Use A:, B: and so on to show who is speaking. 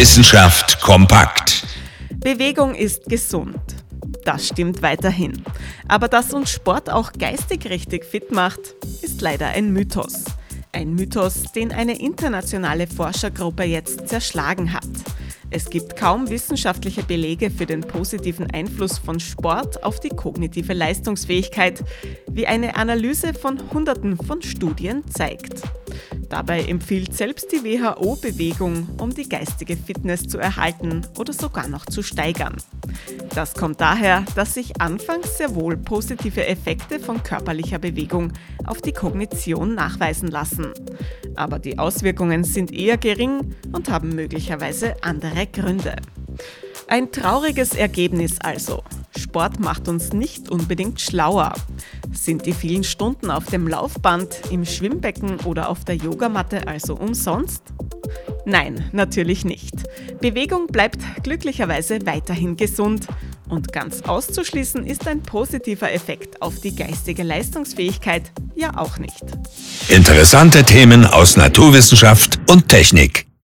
A: Wissenschaft kompakt.
B: Bewegung ist gesund. Das stimmt weiterhin. Aber dass uns Sport auch geistig richtig fit macht, ist leider ein Mythos. Ein Mythos, den eine internationale Forschergruppe jetzt zerschlagen hat. Es gibt kaum wissenschaftliche Belege für den positiven Einfluss von Sport auf die kognitive Leistungsfähigkeit, wie eine Analyse von Hunderten von Studien zeigt. Dabei empfiehlt selbst die WHO Bewegung, um die geistige Fitness zu erhalten oder sogar noch zu steigern. Das kommt daher, dass sich anfangs sehr wohl positive Effekte von körperlicher Bewegung auf die Kognition nachweisen lassen. Aber die Auswirkungen sind eher gering und haben möglicherweise andere Gründe. Ein trauriges Ergebnis also. Sport macht uns nicht unbedingt schlauer. Sind die vielen Stunden auf dem Laufband, im Schwimmbecken oder auf der Yogamatte also umsonst? Nein, natürlich nicht. Bewegung bleibt glücklicherweise weiterhin gesund und ganz auszuschließen ist ein positiver Effekt auf die geistige Leistungsfähigkeit ja auch nicht.
A: Interessante Themen aus Naturwissenschaft und Technik.